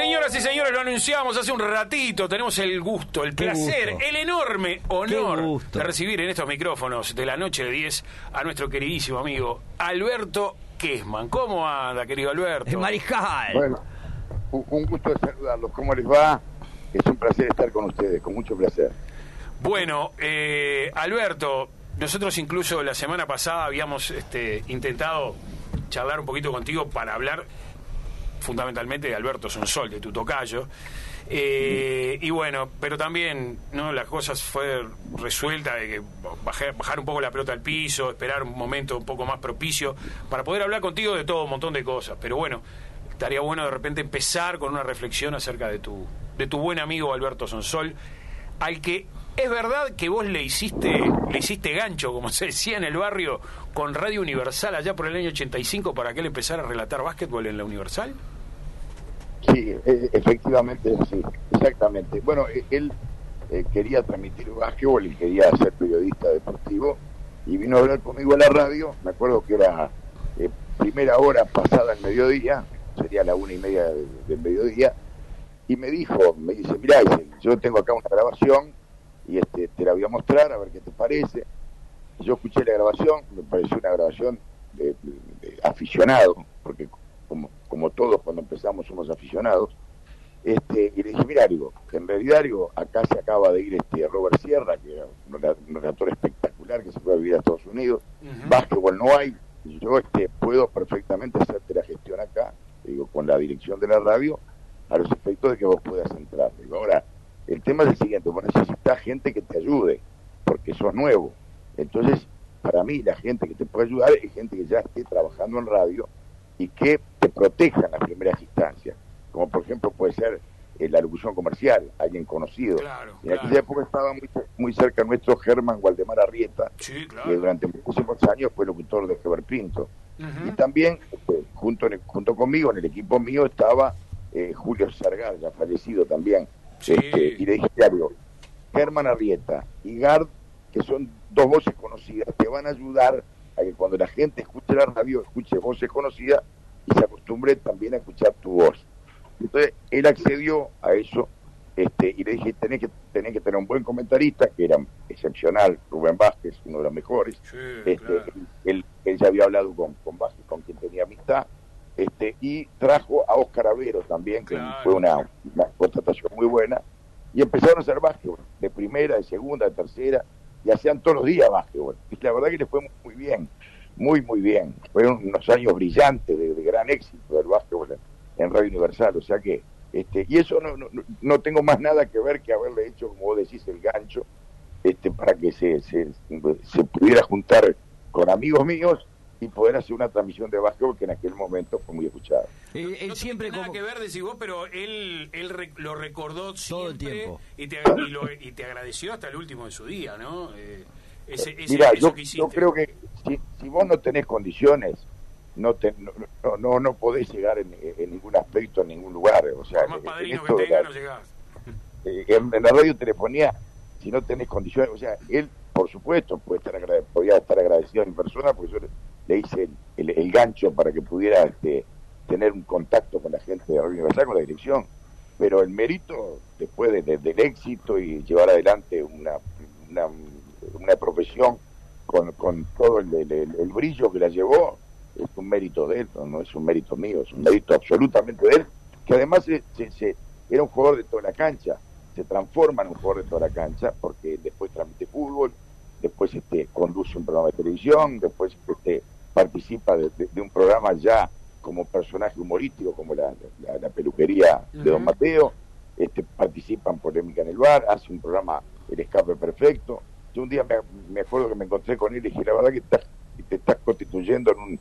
Señoras y señores, lo anunciamos hace un ratito. Tenemos el gusto, el Qué placer, gusto. el enorme honor de recibir en estos micrófonos de la noche de 10 a nuestro queridísimo amigo Alberto Kesman. ¿Cómo anda, querido Alberto? El mariscal. Bueno, un un gusto de saludarlos. ¿Cómo les va? Es un placer estar con ustedes, con mucho placer. Bueno, eh, Alberto, nosotros incluso la semana pasada habíamos este, intentado charlar un poquito contigo para hablar fundamentalmente de Alberto Sonsol, de tu tocayo. Eh, y bueno, pero también no las cosas fue resuelta de que bajar, bajar un poco la pelota al piso, esperar un momento un poco más propicio para poder hablar contigo de todo un montón de cosas. Pero bueno, estaría bueno de repente empezar con una reflexión acerca de tu, de tu buen amigo Alberto Sonsol, al que es verdad que vos le hiciste, le hiciste gancho, como se decía en el barrio, con Radio Universal allá por el año 85 para que él empezara a relatar básquetbol en la Universal. Sí, e- efectivamente, sí, exactamente. Bueno, e- él eh, quería transmitir básquetbol y quería ser periodista deportivo y vino a hablar conmigo a la radio. Me acuerdo que era eh, primera hora pasada el mediodía, sería la una y media de- del mediodía, y me dijo, me dice, mirá, dice, yo tengo acá una grabación y este te la voy a mostrar a ver qué te parece. Yo escuché la grabación, me pareció una grabación de aficionado, porque como, como todos cuando empezamos somos aficionados, este, y le dije, mira, digo, en realidad, digo, acá se acaba de ir este Robert Sierra, que era un, rela- un relator espectacular que se fue a vivir a Estados Unidos, Ujú. básquetbol no hay, yo este, puedo perfectamente hacerte la gestión acá, digo, con la dirección de la radio, a los efectos de que vos puedas entrar. Digo, ahora, el tema es el siguiente, vos necesitas gente que te ayude, porque sos nuevo. Entonces, para mí, la gente que te puede ayudar es gente que ya esté trabajando en radio y que te proteja en las primeras instancias. Como por ejemplo puede ser eh, la locución comercial, alguien conocido. Claro, en claro. aquella época estaba muy, muy cerca nuestro Germán Waldemar Arrieta, Sí, que claro. durante muchísimos años fue locutor de Heber Pinto. Y también, este, junto, en el- junto conmigo, en el equipo mío, estaba eh, Julio Sargal, ya fallecido también. Sí. Este, y le dije algo, Germán Arrieta y Gard, que son dos voces conocidas, te van a ayudar a que cuando la gente escuche la radio, escuche voces conocidas y se acostumbre también a escuchar tu voz. Entonces, él accedió a eso este, y le dije, tenés que, tenés que tener un buen comentarista, que era excepcional, Rubén Vázquez, uno de los mejores, Sí, este, claro. él, él ya había hablado con, con Vázquez, con quien tenía amistad, este, y trajo a Óscar Avero también, que Claro. fue una, una contratación muy buena, y empezaron a hacer básquetbol, de primera, de segunda, de tercera, y hacían todos los días básquetbol. Y la verdad que les fue muy bien, muy, muy bien. Fueron unos años brillantes, de, gran éxito del básquetbol en, Radio Universal, o sea que, este, y eso no, no, no- no tengo más nada que ver que haberle hecho, como vos decís, el gancho, este, para que se, se, se pudiera juntar con amigos míos y poder hacer una transmisión de básquetbol que en aquel momento fue muy escuchada. Él, él no siempre tiene nada como... que ver, decís vos, pero él, él re- lo recordó Todo el siempre tiempo. Y, te, y, lo- y te agradeció hasta el último de su día, ¿no? Eh, ese, ese- Mira, eso yo, que yo creo que si, si vos no tenés condiciones, no, te, no, no, no, no podés llegar en, en ningún aspecto, en ningún lugar. O sea, Por más en padrino que tenga, la- no llegás. eh, en, en la radio telefonía, si no tenés condiciones, o sea, él, por supuesto, puede estar agrade- podía estar agradecido en persona, porque yo le, hice el, gancho para que pudiera este, tener un contacto con la gente de Radio Universal, con la dirección. Pero el mérito, después de- de- del éxito y llevar adelante una, una, una profesión con, con todo el, el- el- brillo que la llevó, es un mérito de él, no, es un mérito mío, es un mérito absolutamente de él, que además se- se- era un jugador de toda la cancha, se transforma en un jugador de toda la cancha, porque después transmite fútbol, después este, conduce un programa de televisión, después este, participa de, de- de un programa ya como personaje humorístico, como la, la- la peluquería de Don. Mateo, este, participa en Polémica en el Bar, hace un programa El Escape Perfecto. Yo un día me, me acuerdo que me encontré con él y dije, la verdad que estás, te estás constituyendo en un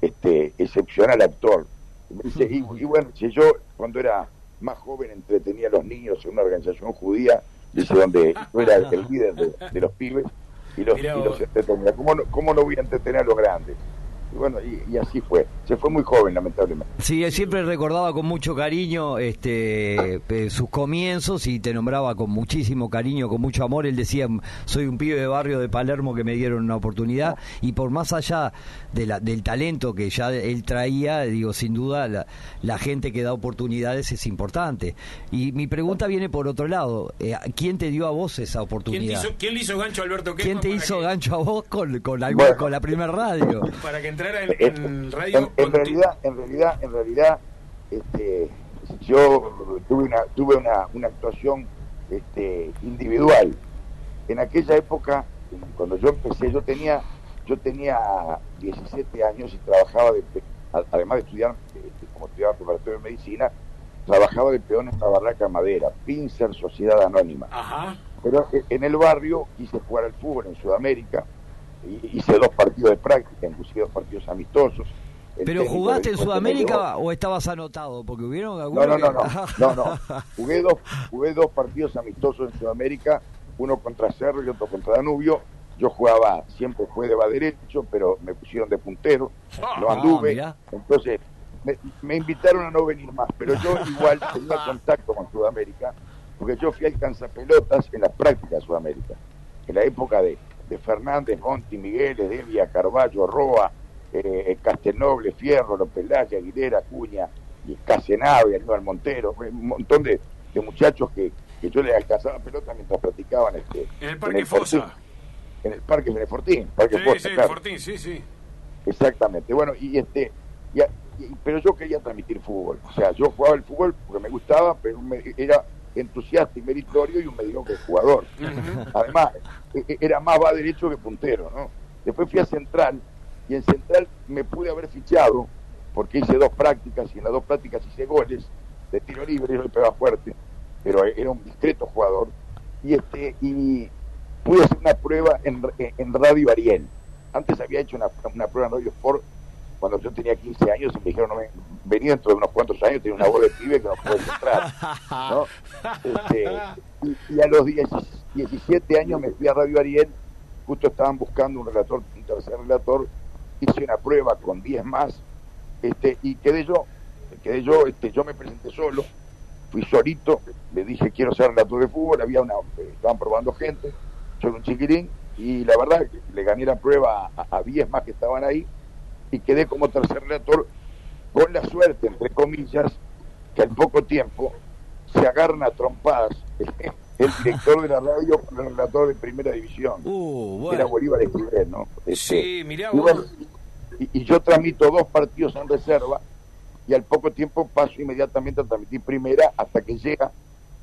este, excepcional actor. Y, me dice, y, y bueno, si yo cuando era más joven entretenía a los niños en una organización judía, dice, donde yo era el líder de, de los pibes y los, y los entretenía. ¿Cómo no, ¿Cómo no voy a entretener a los grandes? Y bueno, y, así fue. Se fue muy joven, lamentablemente. Sí, él siempre recordaba con mucho cariño este sus comienzos y te nombraba con muchísimo cariño, con mucho amor. Él decía, soy un pibe de barrio de Palermo que me dieron una oportunidad y por más allá de la, del talento que ya él traía, digo, sin duda la, la gente que da oportunidades es importante. Y mi pregunta viene por otro lado. Eh, ¿Quién te dio a vos esa oportunidad? ¿Quién, le hizo gancho a Alberto ¿Quién te hizo gancho a vos con, con, la, con la primer radio? Para que en, radio. En, realidad, en realidad, en realidad, este, yo tuve una, tuve una, una actuación este, individual. En aquella época, cuando yo empecé, yo tenía, yo tenía 17 años y trabajaba, de, además de estudiar, este, como estudiaba preparatorio de medicina, trabajaba de peón en la barraca madera, Pincer Sociedad Anónima. Pero en el barrio quise jugar al fútbol en Sudamérica, hice dos partidos de práctica, inclusive dos partidos amistosos. ¿Pero jugaste en Sudamérica o estabas anotado? Porque hubieron algunos. No, no, no, no, no, Jugué, dos, jugué dos partidos amistosos en Sudamérica, uno contra Cerro y otro contra Danubio. Yo jugaba, siempre fue de va derecho, pero me pusieron de puntero, lo ah, anduve. entonces, me, invitaron a no venir más, pero yo igual tenía contacto con Sudamérica, porque yo fui al cansapelotas en las prácticas de Sudamérica, en la época de, de Fernández, Monti, Miguel, Devia, Carballo, Roa, eh, Castelnoble, Fierro, López Laya, Aguilera, Cuña, y Casenave, Aníbal Montero, un montón de, muchachos que, yo les alcanzaba pelota mientras practicaban este, en el Parque Fosa. En el Parque Fortín, Parque sí, sí, Fortín, sí, sí. Exactamente. Bueno, y este, y, pero yo quería transmitir fútbol. O sea, yo jugaba el fútbol porque me gustaba, pero era entusiasta y meritorio y un mediocre jugador. Además, e, e, era más va derecho que puntero, ¿no? Después fui a Central y en Central me pude haber fichado porque hice dos prácticas y en las dos prácticas hice goles de tiro libre, yo le pegaba fuerte, pero era un discreto jugador. Y este y pude hacer una prueba en, en Radio Ariel. Antes había hecho una, una prueba en Radio Sport cuando yo tenía 15 años y me dijeron, no me, vení dentro de unos cuantos años, tiene una voz de pibe que no puedes entrar. ¿no? Este, y, a los 17 años me fui a Radio Ariel, justo estaban buscando un relator, un tercer relator, hice una prueba con 10 más, este, y quedé yo, quedé yo, este, yo me presenté solo, fui solito, le dije quiero ser relator de fútbol, había una, estaban probando gente, soy un chiquirín, y la verdad le gané la prueba a 10 más que estaban ahí, y quedé como tercer relator con la suerte, entre comillas, que al poco tiempo se agarran a trompadas el director de la radio con el relator de primera división. Uh, Era Bolívar Esquivel, ¿no? Este, sí, mirá y, y, yo transmito dos partidos en reserva y al poco tiempo paso inmediatamente a transmitir primera hasta que llega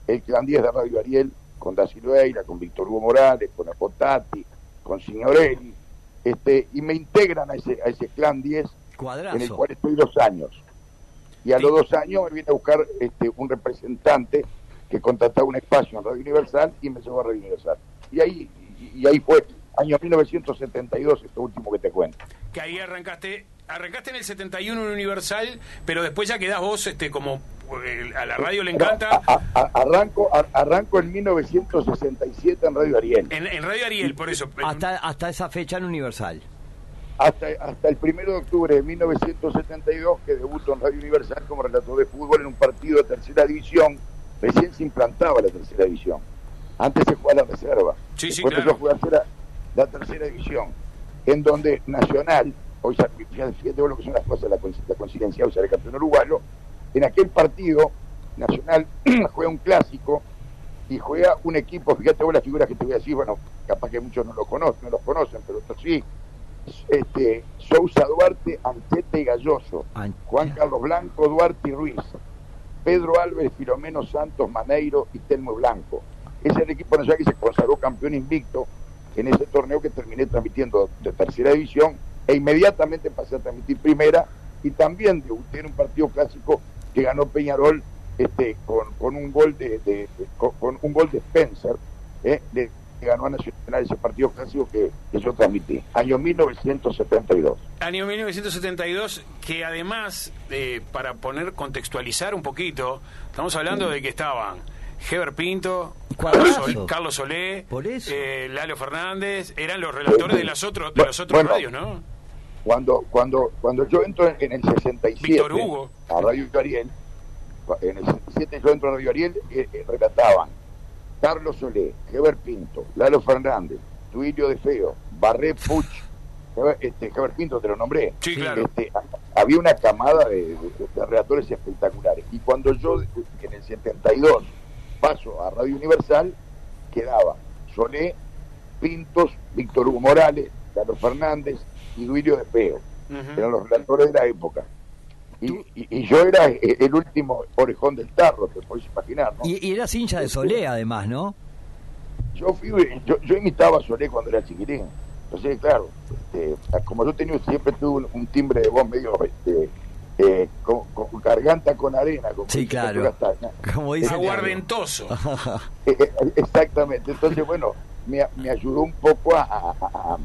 el clan 10 de Radio Ariel con Da Silveira, con Víctor Hugo Morales, con Apotati, con Signorelli, este, y me integran a ese, a ese clan 10, en el cual estoy dos años. Y a los dos años me viene a buscar este, un representante que contrataba un espacio en Radio Universal y me llevó a Radio Universal. Y ahí, y, ahí fue, año 1972, esto último que te cuento. Que ahí arrancaste arrancaste en el 71 en Universal, pero después ya quedás vos este como eh, a la radio le encanta. arranco arranco en 1967 en Radio Ariel. En, Radio Ariel, por eso. Hasta, hasta esa fecha en Universal. Hasta, hasta el primero de octubre de 1972 que debuto en Radio Universal como relator de fútbol en un partido de tercera división. Recién se implantaba la tercera división. Antes se jugaba la reserva. Sí, sí, claro. yo la tercera división, en donde Nacional hoy fíjate vos lo que son las cosas, la, la coincidencia, sea, el campeón uruguayo, en aquel partido, Nacional juega un clásico y juega un equipo, fíjate vos las figuras que te voy a decir, bueno, capaz que muchos no lo conocen, no los conocen, pero otros sí, este, Sousa Duarte, Anchete y Galloso, Juan Carlos Blanco, Duarte y Ruiz, Pedro Álvarez, Filomeno Santos, Maneiro y Telmo Blanco. Ese es el equipo nacional que se consagró campeón invicto en ese torneo que terminé transmitiendo de tercera división e inmediatamente pasé a transmitir primera y también debuté en un partido clásico que ganó Peñarol este, con, con un gol de, con, un gol de Spencer eh, de, que ganó a Nacional ese partido clásico que, yo transmití, año 1972. Año 1972, que además, eh, para poner, contextualizar un poquito, estamos hablando de que estaban Heber Pinto, Carlos, Solé, eh, Lalo Fernández, eran los relatores de, las otros de los otros radios, ¿no? Cuando cuando cuando yo entro en, el 67 Víctor Hugo. a Radio Ariel, en el 67 yo entro a Radio Ariel, eh, eh, relataban Carlos Solé, Heber Pinto, Lalo Fernández, Tuilio de Feo, Barré Puch, Heber, este, Heber Pinto te lo nombré. Sí, claro. Este, había una camada de, de- de redactores espectaculares. Y cuando yo en el 72 paso a Radio Universal, quedaba Solé, Pintos, Víctor Hugo Morales, Carlos Fernández y Duilio de Feo Ujú. eran los relatores de la época. Y, y- y yo era eh, el último orejón del tarro, te podés imaginar, ¿no? Y, y eras hincha de Solé, además, ¿no? Yo fui, yo, yo imitaba a Solé cuando era chiquitín. Entonces, claro, este, como yo tenía, siempre tuve un, un timbre de voz medio este, eh, con, con garganta con arena, como Sí, claro. Como dice Aguardentoso. Eh, eh, exactamente. Entonces, bueno, me, me ayudó un poco a, a- a-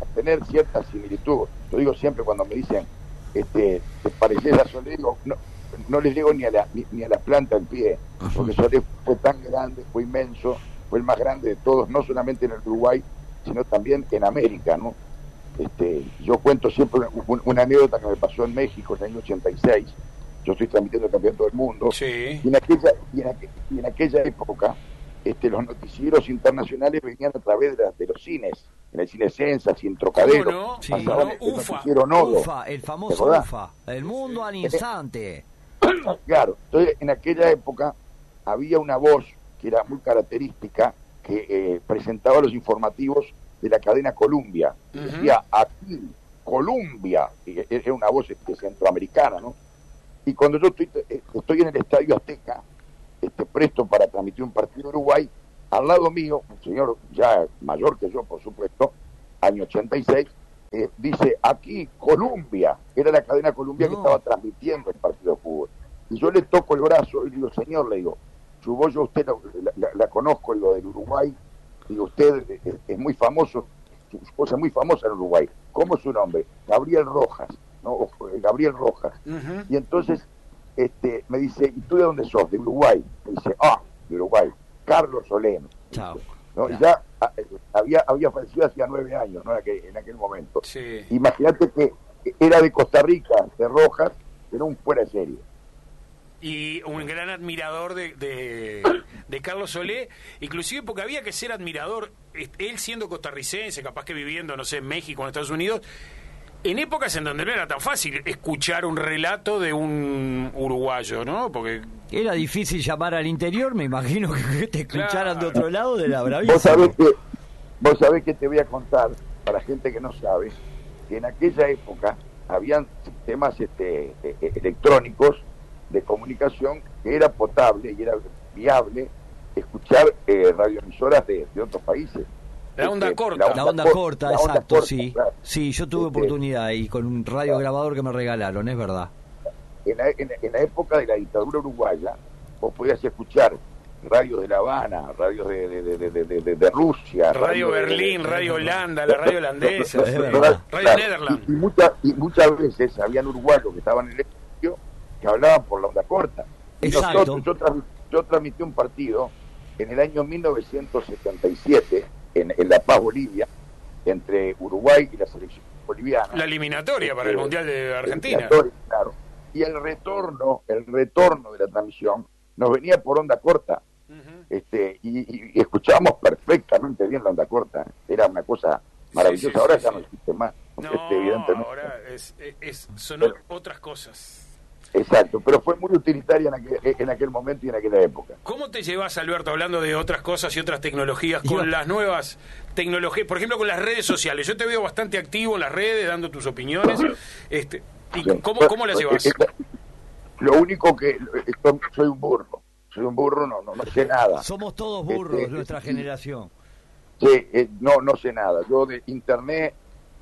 a tener cierta similitud. Yo digo siempre cuando me dicen, este, ¿te pareces a Solé? Digo, no, no les digo ni a, la, ni, ni a la planta del pie, porque Solé fue tan grande, fue inmenso, fue el más grande de todos, no solamente en el Uruguay, sino también en América, ¿no? Este, yo cuento siempre un- una anécdota que me pasó en México en el año 86. Yo estoy transmitiendo el campeonato del mundo. Sí. Y en aquella, y en aqu- y en aquella época, este, los noticieros internacionales venían a través de, las- de los cines, en el cine Sensa, en Trocadero, ¿Cómo no? Sí. Ufa. Nodo. Ufa, el ¿Te famoso? UFA, el mundo al instante. Claro, entonces en aquella época había una voz que era muy característica, que eh, presentaba los informativos de la cadena Columbia. Ujú. Decía, aquí, Columbia, e- era una voz este, centroamericana, ¿no? Y cuando yo estoy, eh, estoy en el Estadio Azteca, este, presto para transmitir un partido de Uruguay, al lado mío, un señor ya mayor que yo, por supuesto, año 86, eh, dice, aquí Columbia, era la cadena Columbia que estaba transmitiendo el partido de fútbol. Y yo le toco el brazo y le digo, señor, le digo, su voz yo usted la, la- la conozco, lo del Uruguay, digo, usted es, es muy famoso, su esposa es muy famosa en Uruguay. ¿Cómo es su nombre? Gabriel Rojas, ¿no? Eh, Gabriel Rojas. Y entonces este, me dice, ¿y tú de dónde sos? De Uruguay. Me dice, ah, de Uruguay. Carlos Soleno. Chao. ¿no? Y Claro. ya ah, eh, había, había fallecido hacía nueve años, ¿no? En aquel, en aquel momento. Sí. Imagínate que era de Costa Rica, de Rojas, era un fuera de serie. y un gran admirador de, de, de Carlos Solé, inclusive porque había que ser admirador, él siendo costarricense, capaz que viviendo, no sé, en México, en Estados Unidos, en épocas en donde no era tan fácil escuchar un relato de un uruguayo, ¿no? Porque Era difícil llamar al interior, me imagino que te escucharan de otro lado de la Vos bravísima. sabés que, vos sabés que te voy a contar, para gente que no sabe, que en aquella época habían sistemas este, eh, eh, electrónicos de comunicación que era potable y era viable escuchar eh, radioemisoras de, de otros países. La onda Este, corta. La onda cor- corta, la onda exacto, corta, sí. claro. Sí, yo tuve Este, oportunidad y con un radio grabador que me regalaron, es verdad. en la, en- en la época de la dictadura uruguaya, vos podías escuchar radios de La Habana, radios de, de, de, de, de- de- de Rusia, Radio Berlín, de- Radio Holanda, la radio holandesa, Es verdad. Radio Claro, Nederland. Y, y muchas, y muchas veces habían uruguayos que estaban en el estudio que hablaban por la onda corta. Y Exacto. nosotros, yo, yo transmití un partido en el año 1977 en, en La Paz, Bolivia, entre Uruguay y la selección boliviana. La eliminatoria para el Este, Mundial de Argentina. claro. Y el retorno, el retorno de la transmisión nos venía por onda corta. Este, y, y- escuchábamos perfectamente bien la onda corta. Era una cosa maravillosa. Sí, sí, Ahora sí, ya no existe más. No, este, evidentemente. ahora es, es, es- son Pero- otras cosas. Exacto, pero fue muy utilitaria en aquel, en aquel momento y en aquella época. ¿Cómo te llevas, Alberto, hablando de otras cosas y otras tecnologías, con las nuevas tecnologías, por ejemplo, con las redes sociales? Yo te veo bastante activo en las redes, dando tus opiniones. Este, ¿Y Sí. cómo, cómo las Eh, llevas? eh, Lo único que eh, soy- un burro. Soy un burro, no, no, no sé nada. Somos todos burros, Este, nuestra sí. generación. Sí, eh, no, no sé nada. Yo de internet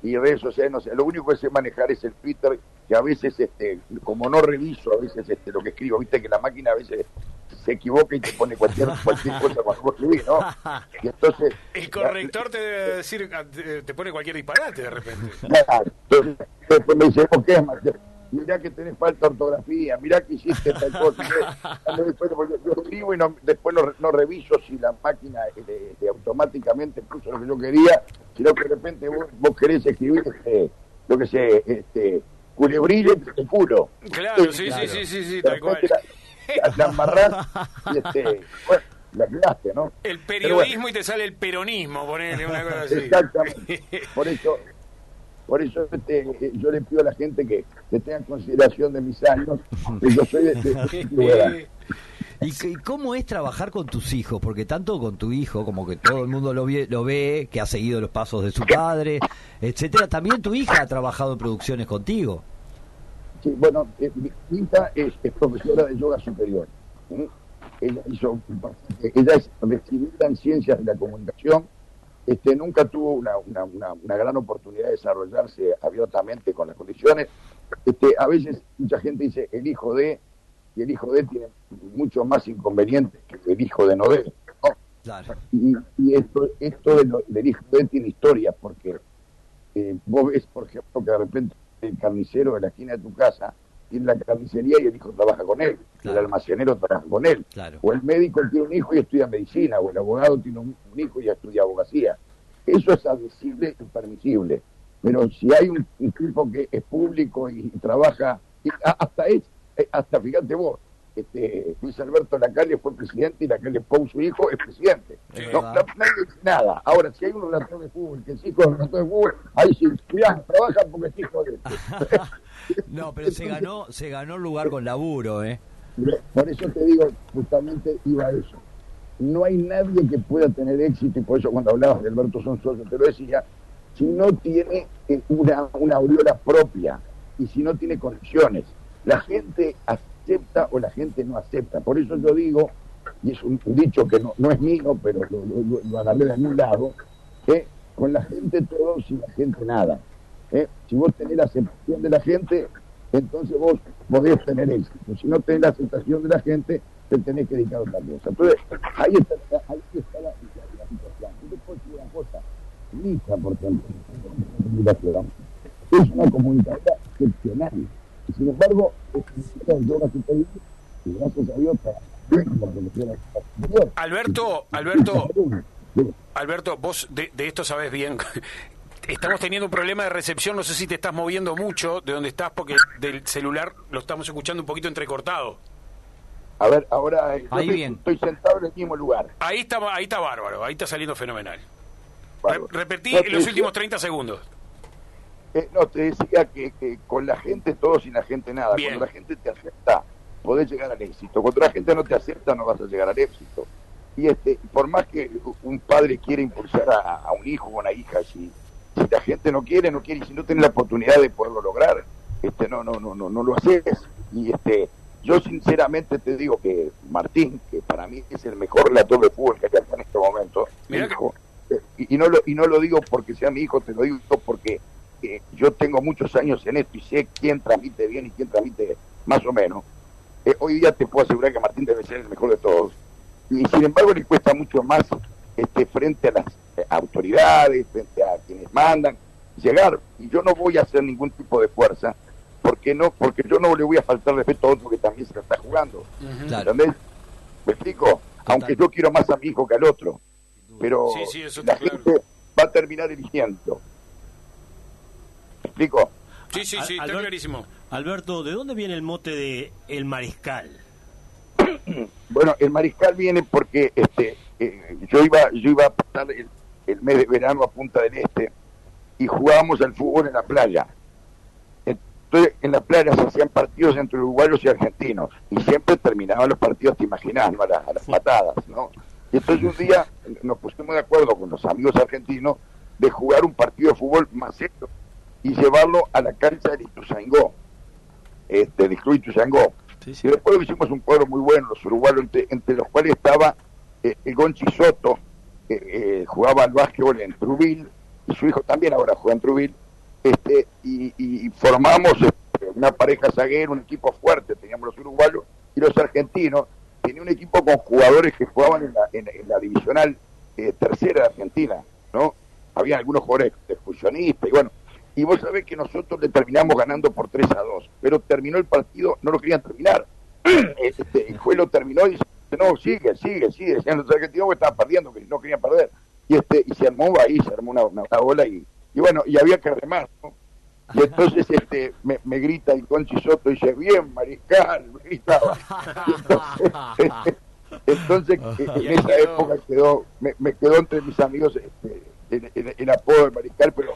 y redes sociales no sé. Lo único que sé manejar es el Twitter, que a veces, este, como no reviso a veces este, lo que escribo, viste que la máquina a veces se equivoca y te pone cualquier, cualquier cosa cuando vos escribís, ¿no? Y entonces... El corrector te debe decir, te pone cualquier disparate de repente. Claro, entonces, después me dice, ¿por qué es? Mirá que tenés falta de ortografía, mirá que hiciste tal cosa. Después, yo escribo y no- después no, no reviso si la máquina eh, eh, automáticamente puso lo que yo quería, sino que de repente vos, vos querés escribir este, lo que sé, este, culebrille el culo. Claro, sí, sí, sí, sí, sí, tal cual. La, la amarrás y este, bueno, la quedaste, ¿no? El periodismo y te sale el peronismo, ponele una cosa así. Exactamente. Por eso, por eso este, yo le pido a la gente que, que tenga consideración de mis años, que yo soy de, de ¿Y, cómo es trabajar con tus hijos? Porque tanto con tu hijo, como que todo el mundo lo ve, lo ve que ha seguido los pasos de su padre, etcétera, también tu hija ha trabajado en producciones contigo. Sí, bueno, eh, mi hija es, profesora de yoga superior. Ella, hizo, ella es recibida en ciencias de la comunicación. Este, nunca tuvo una, una gran oportunidad de desarrollarse abiertamente con las condiciones. Este, a veces mucha gente dice el hijo de y el hijo de él tiene mucho más inconvenientes que el hijo de Noé. Y, y, esto, esto del hijo de él tiene historia, porque eh, vos ves, por ejemplo, que de repente el carnicero de la esquina de tu casa tiene la carnicería y el hijo trabaja con él, el almacenero trabaja con él, o el médico tiene un hijo y estudia medicina, o el abogado tiene un, hijo y estudia abogacía. Eso es admisible y permisible. Pero si hay un, tipo que es público y, trabaja, hasta es hasta fíjate vos, este, Luis Alberto Lacalle fue presidente y Lacalle Pou, su hijo, es presidente. no, nadie dice nada. Ahora, si hay un relator de fútbol que es hijo del relator de fútbol, ahí sí, cuidado, trabaja porque es hijo de este. no, pero se ganó, se ganó lugar con laburo, ¿eh? Por eso te digo, justamente iba a eso. No hay nadie que pueda tener éxito, y por eso cuando hablabas de Alberto Sonsoso te lo decía, si no tiene eh, una, una aureola propia y si no tiene conexiones la gente acepta o la gente no acepta. Por eso yo digo, y es un, dicho que no, no, es mío, pero lo, lo, agarré de algún lado, que con la gente todo, sin la gente nada. ¿eh? Si vos tenés la aceptación de la gente, entonces vos podés tener éxito. Si no tenés la aceptación de la gente, te tenés que dedicar a otra cosa. Entonces, ahí está, ahí está la, la, situación. Yo puedo decir una cosa. Hija, por ejemplo, es una comunicadora excepcional sin embargo, gracias a Dios, Alberto, Alberto, Alberto, vos de, de esto sabes bien. Estamos teniendo un problema de recepción, no sé si te estás moviendo mucho de donde estás porque del celular lo estamos escuchando un poquito entrecortado. A ver, ahora eh, ahí bien. estoy sentado en el mismo lugar. Ahí está, ahí está bárbaro, ahí está saliendo fenomenal. repetí en los últimos 30 segundos. Eh, no, te decía que, con la gente todo, sin la gente nada. Cuando la gente te acepta, podés llegar al éxito. Cuando la gente no te acepta, no vas a llegar al éxito. Y este, por más que un padre quiera impulsar a, un hijo o una hija, si, si la gente no quiere, no quiere, y si no tiene la oportunidad de poderlo lograr, este, no, no, no, no, no lo haces. Y este, yo sinceramente te digo que Martín, que para mí es el mejor relator de fútbol que hay en este momento, hijo, eh, y, y, no lo, y no lo digo porque sea mi hijo, te lo digo porque yo tengo muchos años en esto y sé quién transmite bien y quién transmite más o menos. Eh, hoy día te puedo asegurar que Martín debe ser el mejor de todos. Y sin embargo le cuesta mucho más este, frente a las eh, autoridades, frente a quienes mandan, llegar. Y yo no voy a hacer ningún tipo de fuerza, porque no porque yo no le voy a faltar respeto a otro que también se está jugando. ¿Entendés? ¿Me explico? Aunque yo quiero más a mi hijo que al otro. Pero la gente va a terminar eligiendo explico? Sí, sí, sí, está clarísimo. Alberto, ¿de dónde viene el mote de El Mariscal? bueno, el Mariscal viene porque este eh, yo iba yo iba a pasar el, mes de verano a Punta del Este y jugábamos al fútbol en la playa. Entonces, en la playa se hacían partidos entre uruguayos y argentinos y siempre terminaban los partidos, te imaginas, a, las, a las patadas, ¿no? Y entonces un día nos pusimos de acuerdo con los amigos argentinos de jugar un partido de fútbol más serio y llevarlo a la cancha de Ituzaingó, este, de Club Ituzaingó. Y después hicimos un cuadro muy bueno, los uruguayos, entre, los cuales estaba eh, el Gonchi Soto, que eh, jugaba al básquetbol en Trubil, y su hijo también ahora juega en Trubil, este, y, formamos este, una pareja zaguera, un equipo fuerte, teníamos los uruguayos y los argentinos, tenía un equipo con jugadores que jugaban en la, en, la divisional eh, tercera de Argentina, ¿no? Había algunos jugadores de fusionistas, y bueno, y vos sabés que nosotros le terminamos ganando por 3 a 2, pero terminó el partido, no lo querían terminar. Este, el juez lo terminó y dice, no, sigue, sigue, sigue. Decían los argentinos que estaban perdiendo, que no querían perder. Y este y se armó ahí, se armó una, una, ola y, y bueno, y había que remar, ¿no? Y entonces este me, me grita el Conchi Soto y dice, bien, Mariscal, me gritaba. Y entonces, entonces, en esa época quedó, me, me quedó entre mis amigos este, el, el- el apodo de Mariscal, pero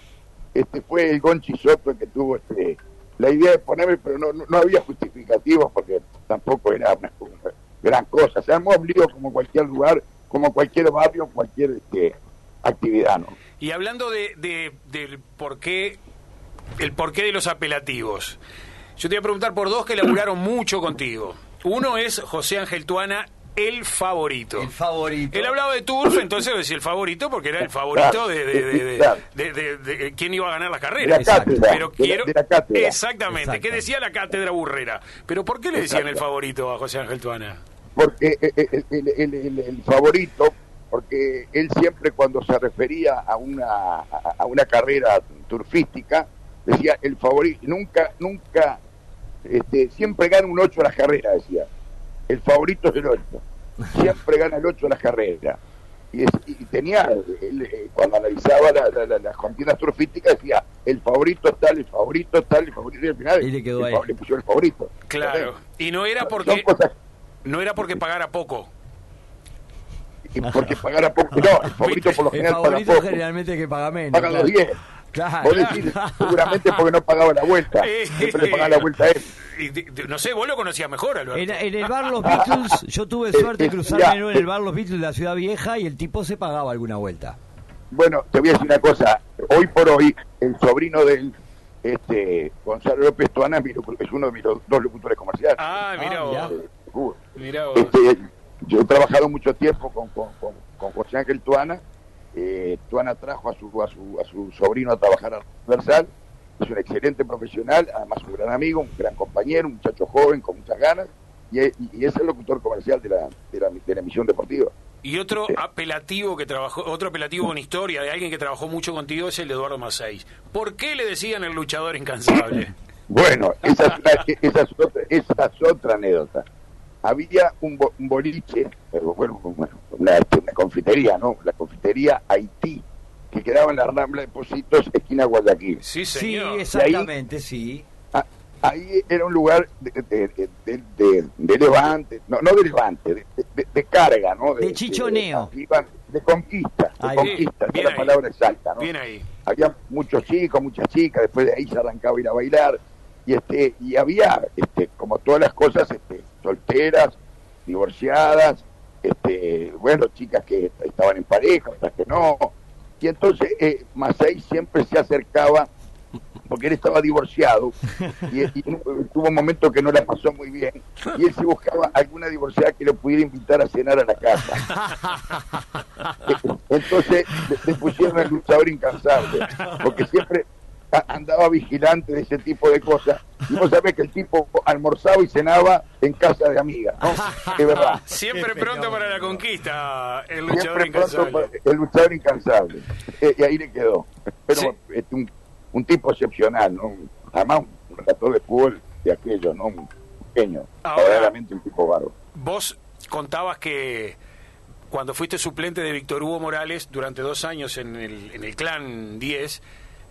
este fue el Gonchi Soto el que tuvo este, la idea de ponerme, pero no, no, había justificativos porque tampoco era una, gran cosa. Se armó lío como cualquier lugar, como cualquier barrio, cualquier este, actividad, ¿no? Y hablando de, de- del por qué, el porqué de los apelativos, yo te voy a preguntar por dos que laburaron mucho contigo. Uno es José Ángel Tuana, el favorito. El favorito. Él hablaba de Turf, entonces decía el favorito porque era el favorito de, de, de- de- Claro. de- de- de quién iba a ganar la cátedra. Pero de la- quiero de la cátedra. exactamente, ¿qué decía la cátedra burrera? Pero ¿por qué le decían el favorito a José Ángel Tuana? porque el, el- el- el favorito, porque él siempre cuando se refería a una, a a una carrera turfística, decía el favorito, nunca, nunca, este, siempre gana un 8 a las carreras, decía. El favorito es el 8. Siempre gana el 8 a las carreras. Y, es- y tenía, él, eh, cuando analizaba la- la- la- las contiendas turfísticas, decía, el favorito es tal, el favorito es tal, el favorito, y al final Y le quedó el ahí. le puso el favorito. Claro. Y no era porque cosas no era porque pagara poco. y porque pagara poco. No, el favorito por lo El general paga favorito poco. generalmente que paga menos. Pagan los claro. 10. Claro. Vos decís, seguramente porque no pagaba la vuelta. Eh, Siempre le pagaba la vuelta a él. No sé, vos lo conocías mejor, Alberto. En, en el bar Los Beatles, yo tuve suerte de Eh, eh, cruzarme en el bar Los Beatles de la Ciudad Vieja y el tipo se pagaba alguna vuelta. Bueno, te voy a decir una cosa. Hoy por hoy, el sobrino del este, Gonzalo López Tuana es uno de mis dos locutores comerciales. Ah, mira Ah, vos. Uh, Mirá vos. Este, yo he trabajado mucho tiempo con, con, con, con José Ángel Tuana. Eh, Tuana trajo a su, a, su, a su sobrino a trabajar a Universal. Es un excelente profesional, además un gran amigo, un gran compañero, un muchacho joven con muchas ganas. Y, es- y es el locutor comercial de la, de la, de la emisión deportiva. Y otro apelativo que trabajó, otro apelativo con historia de alguien que trabajó mucho contigo es el de Eduardo Maceis. ¿Por qué le decían el luchador incansable? Bueno, esa es, una- esa es otra, esa es otra anécdota. Había un, bo- un boliche, pero bueno, una, una confitería, ¿no? La confitería Haití, que quedaba en la Rambla de Positos, esquina Guayaquil. Sí, Sí, señor. exactamente, sí. Ah, ahí era un lugar de, de, de- de- de- de levante, no, no de levante, de, de- de carga, ¿no? De chichoneo. De, iban- de conquista, de Ahí. conquista, esa Bien es la ahí. palabra exacta, ¿no? Bien ahí. había muchos chicos, muchas chicas, después de ahí se arrancaba a ir a bailar y este y había este como todas las cosas este solteras, divorciadas, este bueno, chicas que estaban en pareja, otras que no. Y entonces eh, siempre se acercaba porque él estaba divorciado y, y tuvo un momento que no la pasó muy bien y él se buscaba alguna divorciada que lo pudiera invitar a cenar a la casa. Entonces le, le pusieron el luchador incansable, porque siempre andaba vigilante de ese tipo de cosas. Y vos sabés que el tipo almorzaba y cenaba en casa de amigas, ¿no? De verdad. Siempre pronto para la conquista, el luchador Siempre pronto incansable. el luchador incansable. Eh, y ahí le quedó. Pero Sí. este, un, un tipo excepcional, ¿no? Además, un relator de fútbol de aquello, ¿no? Un pequeño, verdaderamente un tipo bárbaro. Vos contabas que cuando fuiste suplente de Víctor Hugo Morales durante dos años en el, en el Clan 10,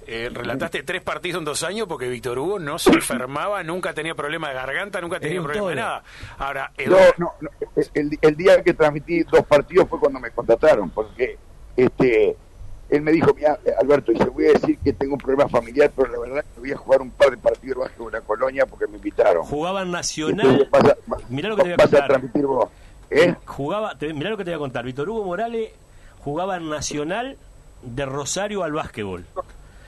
eh, relataste tres partidos en dos años porque Víctor Hugo no se enfermaba, nunca tenía problema de garganta, nunca tenía problema de nada. Ahora, No, Eduardo- no, no, el, el día que transmití dos partidos fue cuando me contrataron, porque este él me dijo, mira, Alberto, y se voy a decir que tengo un problema familiar, pero la verdad que voy a jugar un par de partidos de básquetbol en la colonia porque me invitaron. Jugaban Entonces, Nacional. vas a, Mirá lo que te voy a vas a contar. transmitir vos. ¿Eh? Jugaba, te- mirá lo que te voy a contar. Víctor Hugo Morales jugaba en Nacional de Rosario al básquetbol.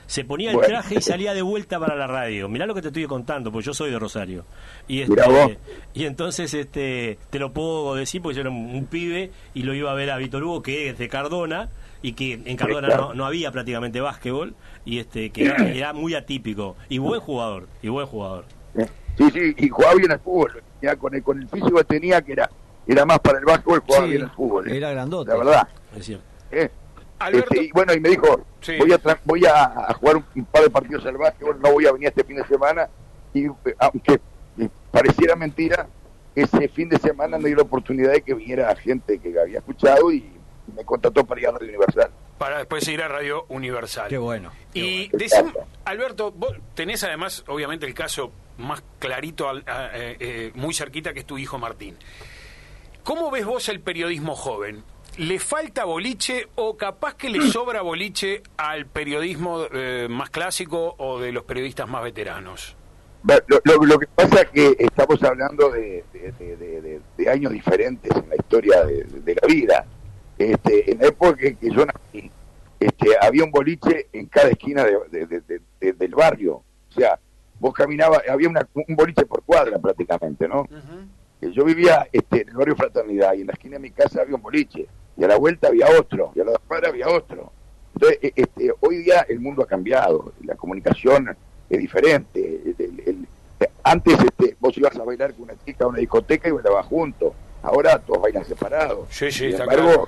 Se ponía el Bueno. traje y salía de vuelta para la radio. Mirá lo que te estoy contando, porque yo soy de Rosario. Y, vos. este, y entonces este, te lo puedo decir porque yo era un, un pibe y lo iba a ver a Víctor Hugo, que es de Cardona, y que en Cardona claro. no, no había prácticamente básquetbol, y este que era, era muy atípico. Y buen jugador, y buen jugador. Sí, sí, y jugaba bien al fútbol. Ya con el, con el físico que tenía, que era era más para el básquetbol, jugaba Sí, bien al fútbol. ¿eh? era grandote. La verdad. Es cierto. ¿eh? Alberto, Este, y bueno, y me dijo, Sí. voy, a tra- voy a, jugar un, par de partidos al básquetbol, no voy a venir este fin de semana. Y eh, aunque eh, pareciera mentira, ese fin de semana me dio la oportunidad de que viniera gente que había escuchado y me contrató para ir a Radio Universal. para después ir a Radio Universal. Qué bueno. Y bueno. decim-. Alberto, vos tenés además, obviamente, el caso más clarito, al- a- eh, eh, muy cerquita, que es tu hijo Martín. ¿Cómo ves vos el periodismo joven? ¿Le falta boliche o capaz que le sobra boliche al periodismo eh, más clásico o de los periodistas más veteranos? Lo, lo- lo que pasa es que estamos hablando de, de- de- de- de- de años diferentes en la historia de, la vida. Este, en la época que, que yo nací, este, había un boliche en cada esquina de- de- de- de- de- del barrio. O sea, vos caminabas, había una- un boliche por cuadra prácticamente, ¿no? Eh, Yo vivía este, en el barrio Fraternidad y en la esquina de mi casa había un boliche y a la vuelta había otro y a la cuadra había otro. Entonces, eh, este, hoy día el mundo ha cambiado, la comunicación es diferente. El- el- el- antes este, vos ibas a bailar con una chica a una discoteca y bailabas juntos. Ahora todos bailan separados. Sí, sí, Sin está embargo,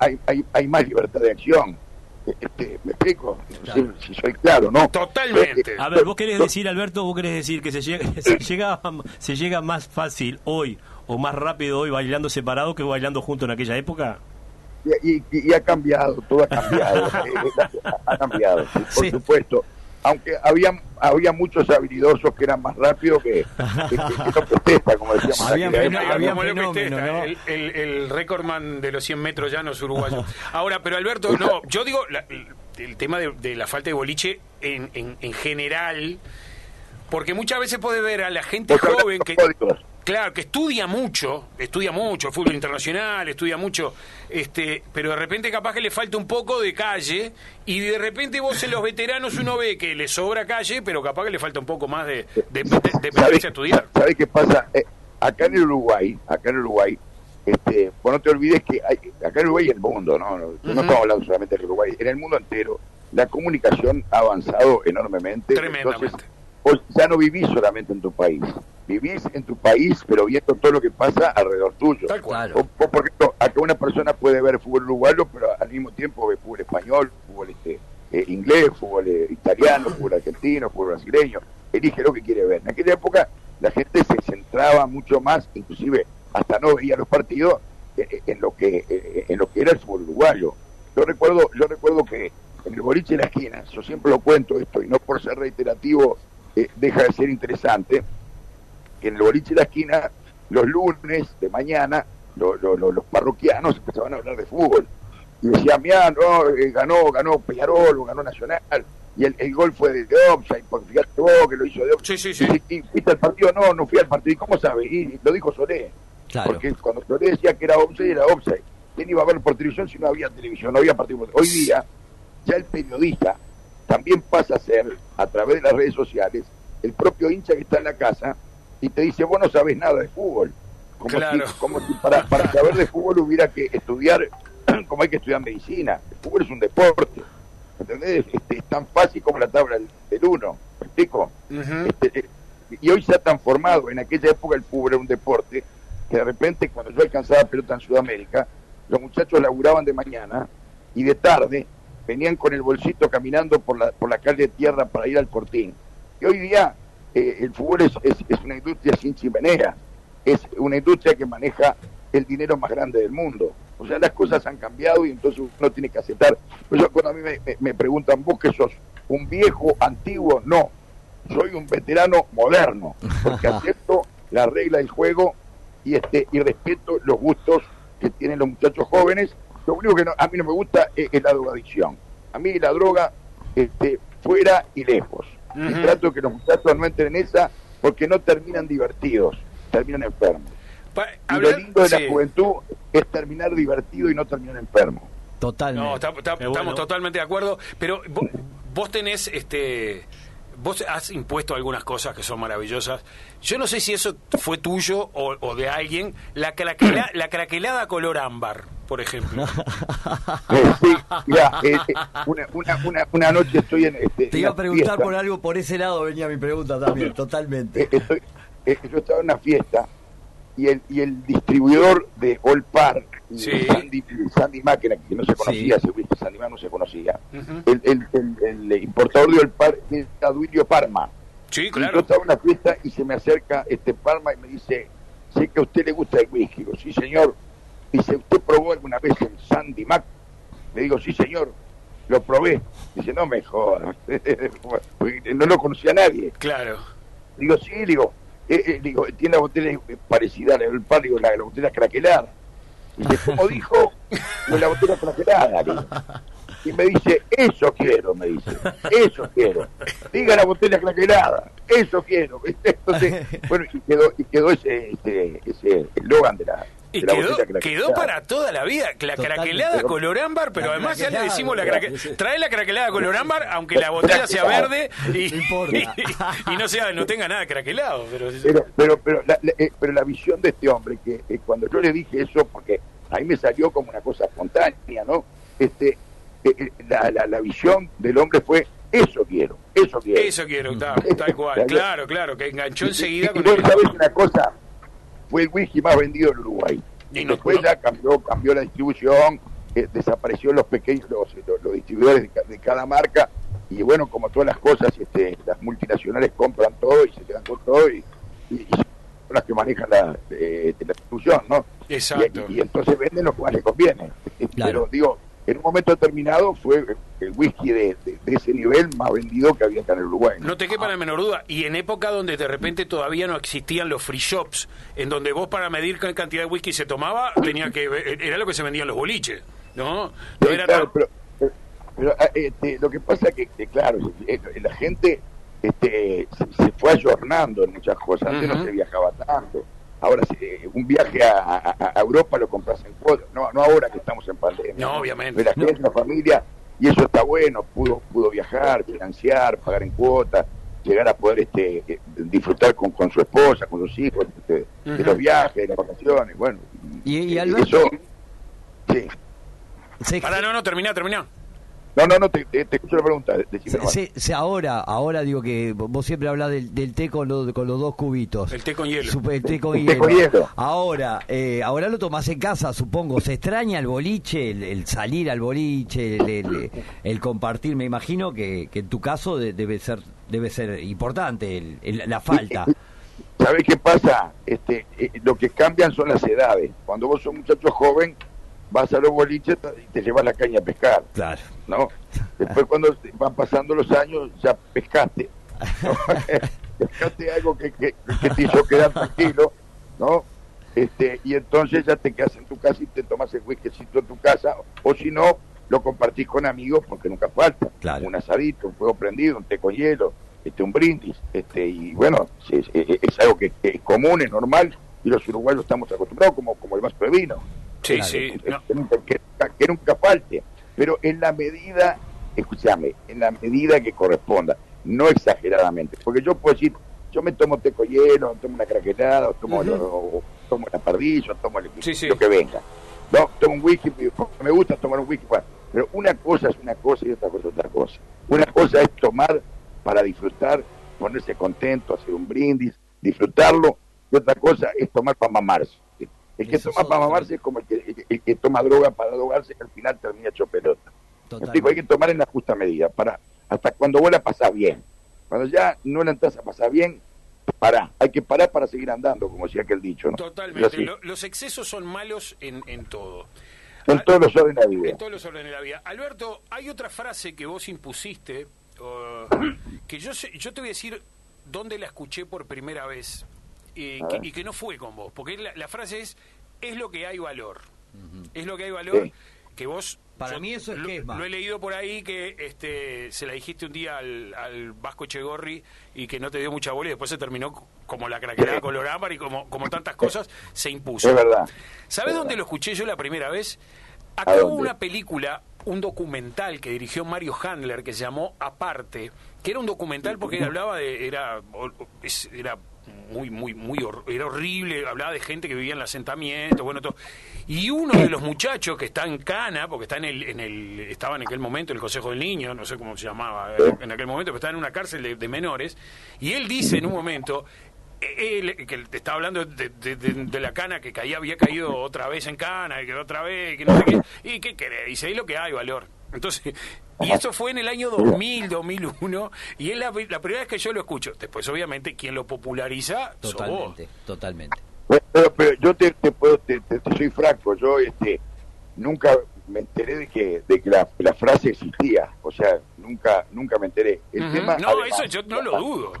hay, hay, hay más libertad de acción. Eh, Este, ¿Me explico? Si soy claro, ¿no? Totalmente. A ver, vos querés decir, Alberto, vos querés decir que se llega, se llega, se llega más fácil hoy o más rápido hoy bailando separado que bailando junto en aquella época. Y, y- y ha cambiado, todo ha cambiado, eh, ha, cambiado, sí, por Sí. supuesto. Aunque había, había muchos habilidosos que eran más rápidos que, que, que, que López Testa, como decíamos. fenó- época, habían ¿no? Como López fenómeno, Testa, ¿no? el, el, el recordman de los 100 metros llanos uruguayos. Ahora, pero Alberto, no, yo digo la- el tema de, de la falta de boliche en, en, en general, porque muchas veces puede ver a la gente hablas joven que, códigos. Claro, que estudia mucho, estudia mucho fútbol internacional, estudia mucho, este, pero de repente capaz que le falta un poco de calle y de repente vos en los veteranos uno ve que le sobra calle, pero capaz que le falta un poco más de, de, de- de ¿Sabés- meterse a estudiar. ¿Sabés qué pasa? Eh, acá en Uruguay, acá en Uruguay, este, vos no te olvides que hay, acá en Uruguay y el mundo, ¿no? No, no estamos hablando solamente del Uruguay, en el mundo entero la comunicación ha avanzado enormemente. Tremendamente. Entonces, vos ya no vivís solamente en tu país, vivís en tu país, pero viendo todo lo que pasa alrededor tuyo. Tal cual. O, o, por ejemplo, acá una persona puede ver fútbol uruguayo, pero al mismo tiempo ve fútbol español, fútbol este, eh, inglés, fútbol eh, italiano, fútbol argentino, fútbol brasileño. Elige lo que quiere ver. En aquella época la gente se centraba mucho más, inclusive hasta no veía los partidos eh, en lo que en lo que era el fútbol uruguayo. Yo recuerdo, yo recuerdo que en el boliche de la esquina, yo siempre lo cuento esto y no por ser reiterativo eh, deja de ser interesante que en el boliche de la esquina, los lunes de mañana, lo- lo- lo- los parroquianos empezaban a hablar de fútbol. Y decían, mira, no, eh, ganó, ganó Peñarol, o ganó Nacional, y el, el gol fue de, de offside, porque fíjate vos que lo hizo de. Sí, sí, sí. Y, y fuiste al partido, no, no fui al partido. ¿Y cómo sabe? Y lo dijo Solé. Claro. Porque cuando Solé decía que era offside, era offside. ¿Quién iba a ver por televisión si no había televisión, no había partido? Hoy día, ya el periodista también pasa a ser, a través de las redes sociales, el propio hincha que está en la casa y te dice, vos no sabés nada de fútbol. Como Claro. si, como si para, para saber de fútbol hubiera que estudiar como hay que estudiar medicina. El fútbol es un deporte. ¿Entendés? Este, es tan fácil como la tabla del, del uno. ¿Me explico? Este, eh, y hoy se ha transformado. En aquella época el fútbol era un deporte que de repente cuando yo alcanzaba pelota en Sudamérica, los muchachos laburaban de mañana y de tarde venían con el bolsito caminando por la, por la calle de tierra para ir al cortín. Y hoy día eh, el fútbol es, es, es una industria sin chimenea, es una industria que maneja el dinero más grande del mundo. O sea, las cosas han cambiado y entonces uno tiene que aceptar. Por eso cuando a mí me, me- me preguntan, ¿vos que sos un viejo antiguo? No, soy un veterano moderno, porque acepto la regla del juego y este y respeto los gustos que tienen los muchachos jóvenes. Lo único que no- a mí no me gusta es, es la drogadicción. A mí la droga este, fuera y lejos. Y Ujú. trato que los muchachos no entren en esa porque no terminan divertidos, terminan enfermos. Pa- Y hablar- lo lindo de sí. la juventud es terminar divertido y no terminar enfermo. Totalmente. No, está- está- Qué estamos totalmente de acuerdo, pero vos, vos tenés, este, vos has impuesto algunas cosas que son maravillosas. Yo no sé si eso fue tuyo o, o de alguien, la, craquela- la craquelada color ámbar, por ejemplo. Eh, sí, mirá, eh, eh, una, una, una, una noche estoy en... Este, Te iba a preguntar fiesta. por algo, por ese lado venía mi pregunta también, totalmente. Eh, estoy- eh, yo estaba en una fiesta y el, y el distribuidor de All Park, Sí. Sandy, Sandy Máquina, que no se conocía, Sí. seguro que Sandy Mac no se conocía, el, el, el, el importador de All Park era Duilio Parma. Sí, Y yo claro. estaba en una fiesta y se me acerca este Parma y me dice, sé que a usted le gusta el whisky. Digo, sí, señor. Dice, ¿usted probó alguna vez el Sandy Mac? Le digo, sí, señor, lo probé. Dice, no me jodas. no lo conocía nadie. Claro. Digo, sí, digo, eh, eh, digo, tiene la botella parecida al par, digo, la, la botella craquelada. Dice, ¿cómo dijo? Digo, la botella craquelada. digo. Y me dice, eso quiero, me dice, eso quiero. Diga la botella craquelada, eso quiero. Entonces, bueno, y quedó, y quedó ese, ese, ese eslogan de la, Y quedó, quedó para toda la vida. La craquelada color ámbar, pero La además ya le decimos la craquelada. Trae la craquelada color ámbar, aunque la botella sea verde y, No importa. y, y no sea no tenga nada craquelado. Pero, pero pero pero la, la- eh, pero la visión de este hombre que eh, cuando yo le dije eso porque ahí me salió como una cosa espontánea no este eh, eh, la, la, la visión del hombre fue eso quiero eso quiero eso quiero, tal, tal cual. Claro, claro, que enganchó enseguida y, con y el- sabés una cosa fue el whisky más vendido en Uruguay. Y no- después no- ya cambió cambió la distribución eh, desapareció los pequeños los, los- los distribuidores de, ca- de cada marca. Y bueno como todas las cosas este, las multinacionales compran todo y se quedan con todo y, y- y son las que manejan la, eh, la distribución no Exacto. y, y entonces venden lo que más les conviene. Claro. pero digo en un momento determinado fue el whisky de, de- de ese nivel más vendido que había acá en el Uruguay ¿no? No te quepa la menor duda. Y en época donde de repente todavía no existían los free shops, en donde vos para medir qué cantidad de whisky se tomaba, tenía que era lo que se vendía en los boliches, ¿no? No Sí, era claro, tan- pero, pero- pero, ah, este, lo que pasa es que, que, claro, eh, la gente este, se, se fue ayornando en muchas cosas. Antes no se viajaba tanto. Ahora, si, un viaje a, a- a Europa lo compras en cuotas. No, no ahora que estamos en pandemia. No, obviamente. Pero la gente, la familia, y eso está bueno. Pudo, pudo viajar, financiar, pagar en cuotas, llegar a poder este, disfrutar con, con su esposa, con sus hijos, este, de los viajes, de las vacaciones. Bueno, Y- y eh, Alberto- eso. Sí. Pará, no, no, terminá, terminá. No, no, no, te, te, te escucho la pregunta. decime se- nomás. se- se- ahora, ahora digo que vos siempre hablas del, del té con, los- con los dos cubitos. El té con hielo. Sup- el té con El té hielo. con hielo. Ahora, eh, ahora lo tomás en casa, supongo. ¿Se extraña el boliche, el, el salir al boliche, el, el- el compartir? Me imagino que, que en tu caso de- debe ser debe ser importante el- el- la falta. ¿Sabés qué pasa? Este, eh, lo que cambian son las edades. Cuando vos sos un muchacho joven, vas a los boliches y te llevas la caña a pescar, Claro. ¿no? Después cuando van pasando los años, ya pescaste. ¿no? pescaste algo que, que, que te hizo quedar tranquilo, ¿no? Este, y entonces ya te quedas en tu casa y te tomas el whiskycito en tu casa, o si no, lo compartís con amigos porque nunca falta. Claro. Un asadito, un fuego prendido, un té con hielo, este, un brindis, este, y bueno, es, es- es algo que, que es común, es normal, y los uruguayos estamos acostumbrados como, como el vaso de vino. Sí, Claro. sí. Que, no. que nunca, que- que nunca falte, pero en la medida, escúchame, en la medida que corresponda, no exageradamente, porque yo puedo decir, yo me tomo té con hielo, tomo una craquelada, o tomo, o- o tomo una pardilla, o tomo el- Sí, sí. lo que venga. No, tomo un whisky, me gusta tomar un whisky, pero una cosa es una cosa y otra cosa es otra cosa. Una cosa es tomar para disfrutar, ponerse contento, hacer un brindis, disfrutarlo, y otra cosa es tomar para mamarse. El que Eso toma para mamarse es como el que, el, el que toma droga para drogarse, que al final termina hecho pelota. Explico, hay que tomar en la justa medida, para hasta cuando vos la pasás bien. Cuando ya no la entras a pasar bien, pará. Hay que parar para seguir andando, como decía aquel dicho. ¿no? Totalmente. Lo- los excesos son malos en, en todo. En todos los órdenes de la vida. En todos los órdenes de la vida. Alberto, hay otra frase que vos impusiste, uh, que yo, sé- yo te voy a decir dónde la escuché por primera vez y, A que, ver. y que no fue con vos, porque la, la frase es, es lo que hay valor. Es lo que hay valor Sí. que vos... Para yo mí eso es lo, quema. Lo he leído por ahí que este se la dijiste un día al, al Vasco Chegorri y que no te dio mucha bola y después se terminó como la craquelada color ámbar y como, como tantas cosas se impuso. Es verdad. ¿Sabes Es dónde verdad. lo escuché yo la primera vez? ¿A Acá hubo una película, un documental que dirigió Mario Handler que se llamó Aparte, que era un documental porque hablaba de era muy muy muy hor- era horrible, hablaba de gente que vivía en el asentamiento, bueno todo. Y uno de los muchachos que está en Cana, porque está en el en el estaba en aquel momento en el Consejo del Niño, no sé cómo se llamaba eh, en aquel momento, pero estaba en una cárcel de, de menores y él dice en un momento él, que te estaba hablando de, de- de- de la cana que caía, había caído otra vez en cana, y que otra vez, que no sé qué. ¿Y qué querés? Dice, ahí lo que hay, valor. Entonces, y eso fue en el año 2000, 2001, y es la, la primera vez que yo lo escucho. Después, obviamente, quien lo populariza, sos vos. Totalmente, totalmente. Bueno, Pero, pero yo te, te puedo, te, te- te soy franco, yo este nunca me enteré de que, de que la, la frase existía. O sea, nunca nunca me enteré. El tema, no, además, eso yo no lo dudo.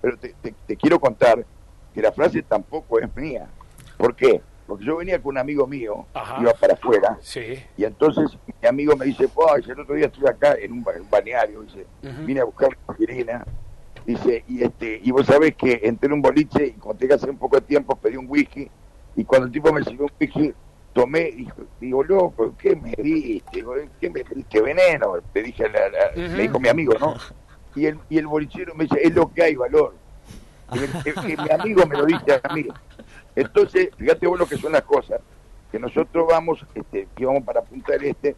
Pero te, te- te quiero contar que la frase tampoco es mía. ¿Por qué? Porque yo venía con un amigo mío, Ajá. iba para afuera, Sí. y entonces mi amigo me dice, el otro día estuve acá en un, ba- en un balneario, dice, vine a buscar a Irina, dice, y este, y vos sabés que entré en un boliche y cuando tenía hace un poco de tiempo pedí un whisky, y cuando el tipo me sirvió un whisky, tomé, y dijo, digo, loco, ¿qué me diste? ¿Qué me diste? Veneno, le dije, a la- la- Ujú. le dijo mi amigo, ¿no? Y el, y el bolichero me dice, es lo que hay, valor. Y el- el- que mi amigo me lo dice a mí. Entonces, fíjate vos lo que son las cosas, que nosotros vamos, este, íbamos para Punta del Este,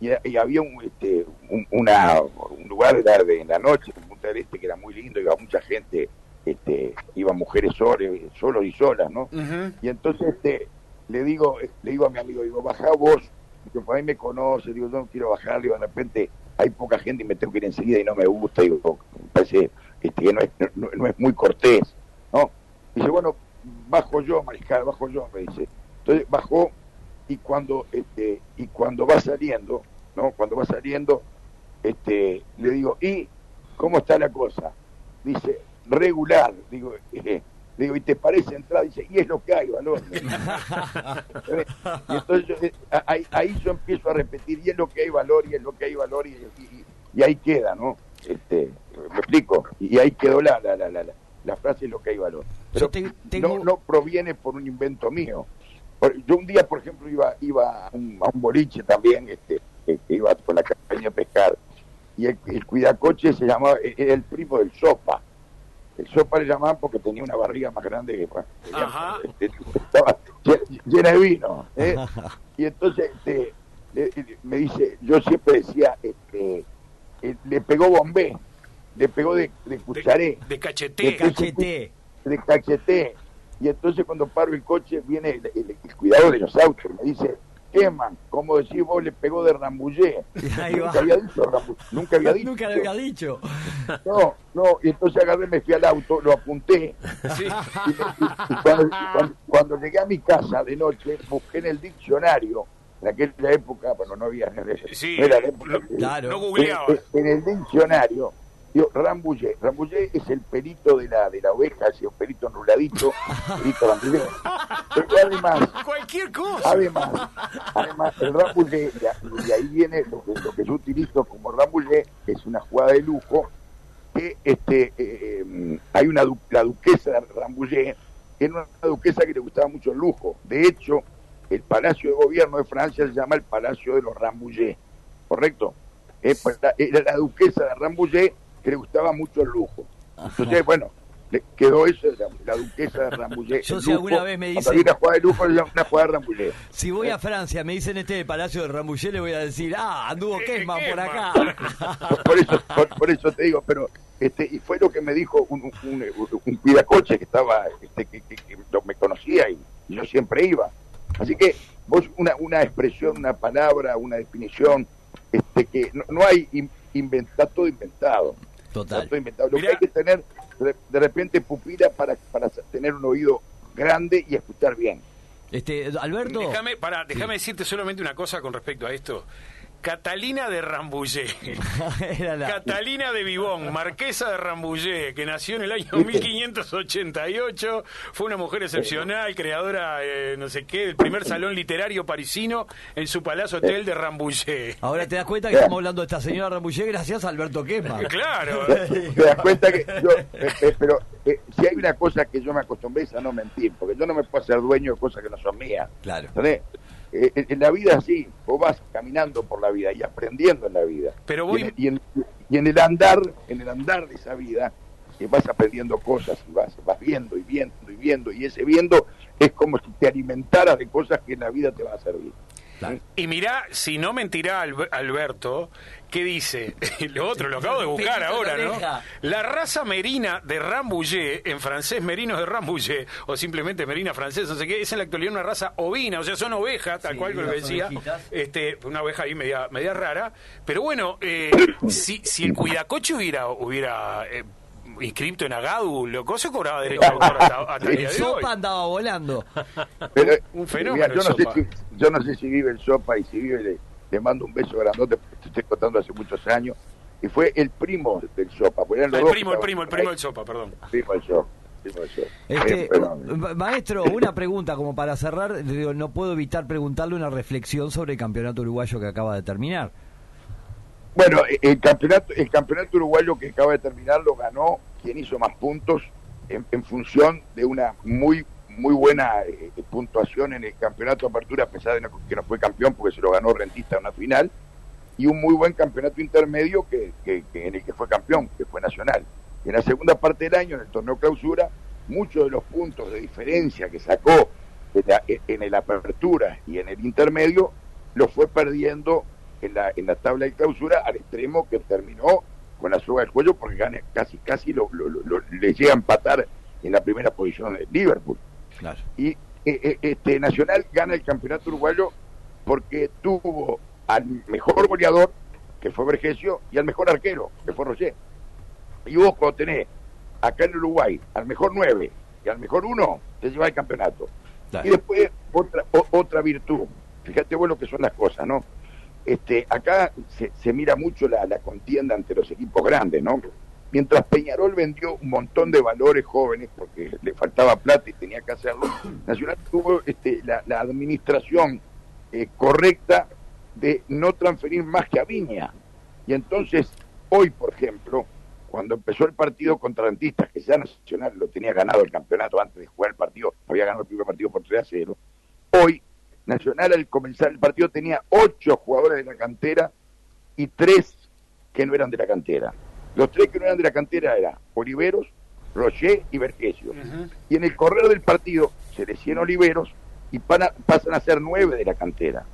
y, y había un, este, un, una, un lugar era de, en la noche en Punta del Este que era muy lindo, iba mucha gente, este, iba mujeres solas, solos y solas, ¿no? Y entonces este, le digo le digo a mi amigo, digo, baja vos, que por ahí me conoce, digo, yo no quiero bajar, digo, de repente hay poca gente y me tengo que ir enseguida y no me gusta, digo, me parece este, que no es, no, no es muy cortés, ¿no? Dice, bueno, bajo yo, mariscal, bajo yo, me dice. Entonces bajó y cuando este y cuando va saliendo, ¿no? Cuando va saliendo, este le digo, ¿y cómo está la cosa? Dice, regular, digo, eh, digo, ¿y te parece entrar? Dice, y es lo que hay, valor. y entonces yo, eh, ahí, ahí yo empiezo a repetir, y es lo que hay valor, y es lo que hay valor, y, y- y ahí queda, ¿no? Este, me explico, y ahí quedó la, la, la, la, la- frase, es lo que hay valor. Pero Yo te- tengo- no, no proviene por un invento mío. Por- Yo un día, por ejemplo, iba iba a un, a un boliche también, este, que iba por la caña a pescar, y el, el cuidacoche se llamaba, e- era el primo del sopa. El sopa le llamaban porque tenía una barriga más grande que bueno, Ajá. este, estaba lle- llena de vino. ¿eh? Y entonces este, le- le- me dice, yo siempre decía, este, eh, le pegó bombé, le pegó de, de cucharé De cachete. De Cachete. le cacheté. Y entonces cuando paro el coche viene el, el- el cuidador de los autos, me dice, queman, como decís vos, le pegó de rambullé. Ahí va. Nunca había dicho rambullé, nunca había dicho. Nunca lo había dicho. No, no, y entonces agarré, me fui al auto, lo apunté, Sí. y, me- y- y cuando, cuando- cuando llegué a mi casa de noche, busqué en el diccionario, en aquella época, bueno, no había, Sí, no era la época no- que- Claro. No en, googleaba. en el diccionario, digo, rambullé. Rambullé es el pelito de la, de la oveja, así, un pelito enruladito, pelito. Pero además, Cualquier cosa. además, además, el a- y ahí viene lo que, lo que yo utilizo como rambullé, es una jugada de lujo, que este eh, eh, hay una du- la duquesa de Rambouillet, que era una duquesa que le gustaba mucho el lujo. De hecho, el Palacio de Gobierno de Francia se llama el Palacio de los Rambouillet, ¿correcto? Eh, pues, la- Era la duquesa de Rambouillet que le gustaba mucho el lujo. Entonces, bueno, le quedó eso, la, la duquesa de Rambouillet. Yo si alguna vez me dicen- una jugada de lujo, una jugada de Rambouillet. Si voy a Francia, me dicen este del Palacio de Rambouillet, le voy a decir, ah, anduvo Eh, Kesman por acá. por, por eso por, por eso te digo pero este y fue lo que me dijo un, un, un- un cuidacoche que estaba este, que, que- que me conocía y, yo siempre iba así que vos una una expresión una palabra una definición este que no, no hay in- inventa todo inventado Total. Inventado lo Mirá. que hay que tener de, de repente pupila para para tener un oído grande y escuchar bien Este, Alberto. Déjame, para, déjame decirte solamente una cosa con respecto a esto. Catalina de Rambouillet. Era la- Catalina de Vivón, marquesa de Rambouillet, que nació en el año 1588, fue una mujer excepcional, creadora, eh, no sé qué, del primer salón literario parisino en su palacio hotel de Rambouillet. Ahora te das cuenta que estamos hablando de esta señora Rambouillet gracias a Alberto Kesman. Claro. te das cuenta que yo, eh, eh, pero eh, si hay una cosa que yo me acostumbré es a no mentir, porque yo no me puedo hacer dueño de cosas que no son mías. Claro. ¿entendés? Eh, en- la vida así, vos vas caminando por la vida y aprendiendo en la vida. Pero voy- y, en, y en- y en el andar, en el andar de esa vida, eh, vas aprendiendo cosas y vas, vas viendo y viendo y viendo, y ese viendo es como si te alimentaras de cosas que en la vida te van a servir. Claro. Y mirá, si no mentirá Alb- Alberto, ¿qué dice? Lo otro, lo acabo de buscar ahora, ¿no? La raza merina de Rambouillet, en francés merinos de Rambouillet, o simplemente merina francesa, no sé qué, es en la actualidad una raza ovina, o sea, son ovejas, tal Sí, cual las decía, ovejitas. este, una oveja ahí media, media rara, pero bueno, eh, si, si el cuidacoche hubiera, hubiera eh, inscripto en Agadu, loco, se cobraba derecho de autor hasta, hasta el día El de hoy. sopa andaba volando. Pero, Un fenómeno yo, el no sé si, yo no sé si vive el Sopa y si vive, le, le mando un beso grandote, porque te estoy contando hace muchos años. Y fue el primo del Sopa. los El dos primo, el primo, el primo del Sopa, perdón. Primo del Sopa. primo del Sopa. Este, Eh, maestro, una pregunta como para cerrar. digo, no puedo evitar preguntarle una reflexión sobre el campeonato uruguayo que acaba de terminar. Bueno, eh, el campeonato, el campeonato uruguayo que acaba de terminar lo ganó quien hizo más puntos en, función de una muy muy buena eh, puntuación en el campeonato de apertura, a pesar de no- que no fue campeón porque se lo ganó Rentista en una final, y un muy buen campeonato intermedio que, que- que en el que fue campeón, que fue Nacional. En la segunda parte del año, en el torneo clausura, muchos de los puntos de diferencia que sacó en, la, en el apertura y en el intermedio, los fue perdiendo en la, en la tabla de clausura al extremo que terminó con la soga del cuello porque gane, casi casi lo, lo- lo- lo- le llega a empatar en la primera posición de Liverpool. Claro. Y eh, eh, este Nacional gana el campeonato uruguayo porque tuvo al mejor goleador, que fue Vergesio, y al mejor arquero, que fue Roger. Y vos cuando tenés acá en Uruguay al mejor nueve y al mejor uno, te lleva el campeonato. Claro. Y después otra o- otra virtud. Fíjate vos lo que son las cosas, ¿no? Este, acá se, se mira mucho la, contienda ante los equipos grandes, ¿no? Mientras Peñarol vendió un montón de valores jóvenes porque le faltaba plata y tenía que hacerlo, Nacional tuvo este, la, la administración eh, correcta de no transferir más que a Viña. Y entonces, hoy, por ejemplo, cuando empezó el partido contra Rentistas, que ya Nacional lo tenía ganado el campeonato antes de jugar el partido, había ganado el primer partido por 3 a 0, hoy Nacional al comenzar el partido tenía ocho jugadores de la cantera y tres que no eran de la cantera. Los tres que no eran de la cantera eran Oliveros, Rocher y Vergesio. Y en el correr del partido se le 100 Oliveros y pasan a ser nueve de la cantera.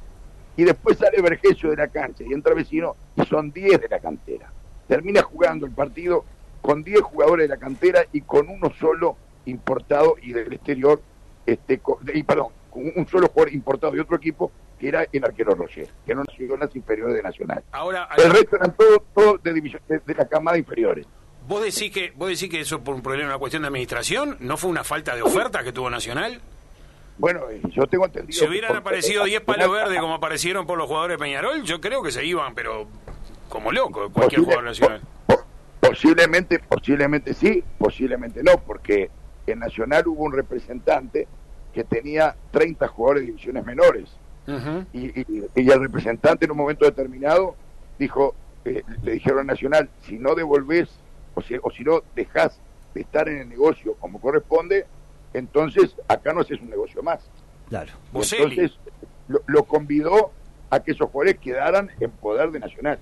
Y después sale Vergesio de la cancha y entra vecino y son 10 de la cantera. Termina jugando el partido con 10 jugadores de la cantera y con uno solo importado y del exterior, este, y perdón, con un solo jugador importado de otro equipo que era el arquero Roger, que no nació en las inferiores de Nacional. Ahora, El resto eran todos todo de, división, de, de la camada inferiores. ¿vos decís que vos decís que eso por un problema, una cuestión de administración? ¿No fue una falta de oferta que tuvo Nacional? Bueno, eh, yo tengo entendido... Si hubieran aparecido 10 palos verdes como aparecieron por los jugadores de Peñarol, yo creo que se iban, pero como loco, cualquier Posible- jugador nacional. po- po- posiblemente, posiblemente sí, posiblemente no, porque en Nacional hubo un representante que tenía 30 jugadores de divisiones menores y, y- y el representante en un momento determinado dijo, eh, le dijeron a Nacional, si no devolvés o si, o si no dejás de estar en el negocio como corresponde, entonces acá no haces un negocio más. Claro. Entonces lo, lo convidó a que esos jugadores quedaran en poder de Nacional.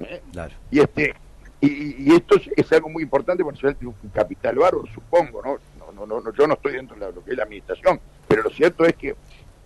¿eh? Claro. y este y, y esto es, es algo muy importante porque Nacional tiene un capital bárbaro supongo no no, no, yo no estoy dentro de la- lo que es la administración pero lo cierto es que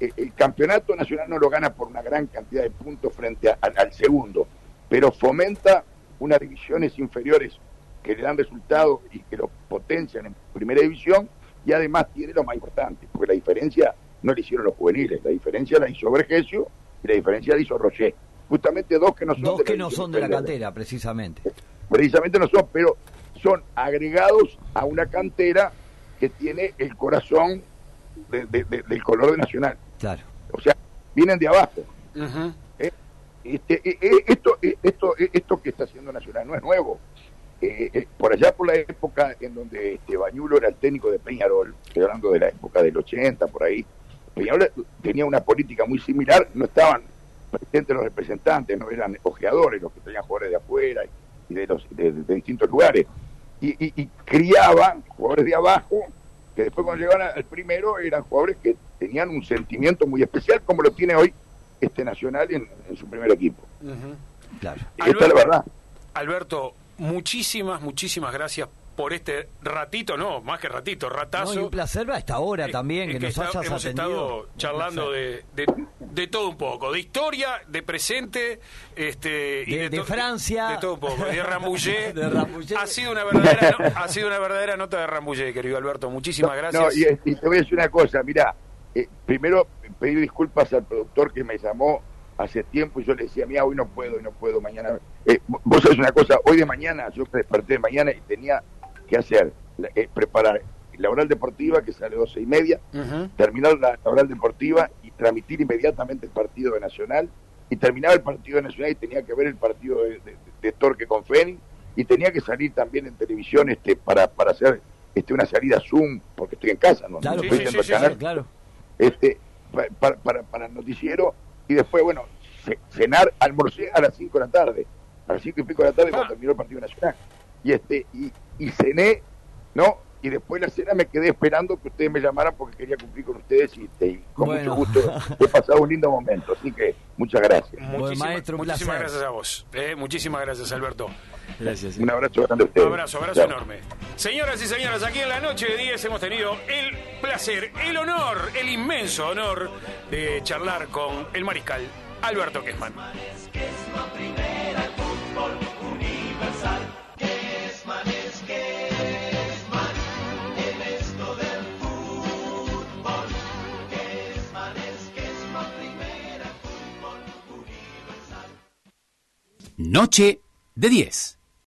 eh, el campeonato nacional no lo gana por una gran cantidad de puntos frente a- al, al segundo pero fomenta unas divisiones inferiores que le dan resultados y que lo potencian en primera división y además tiene lo más importante porque la diferencia no la hicieron los juveniles la diferencia la hizo Vergesio y la diferencia la hizo Rocher justamente dos que no son Dos de que la no son de la cantera, precisamente. precisamente no son, pero son agregados a una cantera que tiene el corazón de- de- de- del color de Nacional. Claro. O sea, vienen de abajo. ¿eh? Este, eh, eh, esto, eh, esto, esto que está haciendo Nacional no es nuevo. Eh, eh, por allá por la época en donde este, Bañulo era el técnico de Peñarol, estoy hablando de la época del 80, por ahí, Peñarol tenía una política muy similar, no estaban presentes los representantes, no eran ojeadores los que tenían jugadores de afuera y de, los, de, de distintos lugares. Y, y, y criaban jugadores de abajo, que después cuando llegaban al primero eran jugadores que tenían un sentimiento muy especial, como lo tiene hoy este Nacional en, en su primer equipo. Claro. Esta es la verdad. Alberto, muchísimas, muchísimas gracias por este ratito, no, más que ratito, No, ratazo. y un placer a esta hora Eh, también, es que, nos está- hayas hemos atendido. estado charlando de, de, de todo un poco, de historia, de presente, este y De- de to- Francia. de todo un poco, de Rambouillet. De Rambouillet. Ha sido una verdadera no- ha sido una verdadera nota de Rambouillet, querido Alberto. Muchísimas gracias. No, y, y te voy a decir una cosa, mira, primero pedir disculpas al productor que me llamó hace tiempo y yo le decía, mira, hoy no puedo, hoy no puedo, mañana. Eh, vos sabés una cosa, hoy de mañana, yo me desperté de mañana y tenía que hacer, eh, preparar la oral deportiva que sale a doce y media, terminar la, oral deportiva y transmitir inmediatamente el partido de Nacional y terminaba el partido de Nacional y tenía que ver el partido de, de, Torque con Feni y tenía que salir también en televisión este para, para hacer este una salida Zoom porque estoy en casa, ¿no? Claro, claro. Este, para, para, para el noticiero y después, bueno, cenar, almorcé a las 5 de la tarde, a las 5 y pico de la tarde cuando ah. terminó el partido nacional. Y este y, y cené, ¿no? y después de la cena me quedé esperando que ustedes me llamaran porque quería cumplir con ustedes y, con mucho gusto he pasado un lindo momento. Así que muchas gracias. muchísimas gracias a vos. Eh, muchísimas gracias, Alberto. Gracias. Un abrazo grande a ustedes. Un abrazo, abrazo enorme. Señoras y señores, aquí en la noche de 10 hemos tenido el placer, el honor, el inmenso honor de charlar con el mariscal Alberto Quesman. Noche de 10.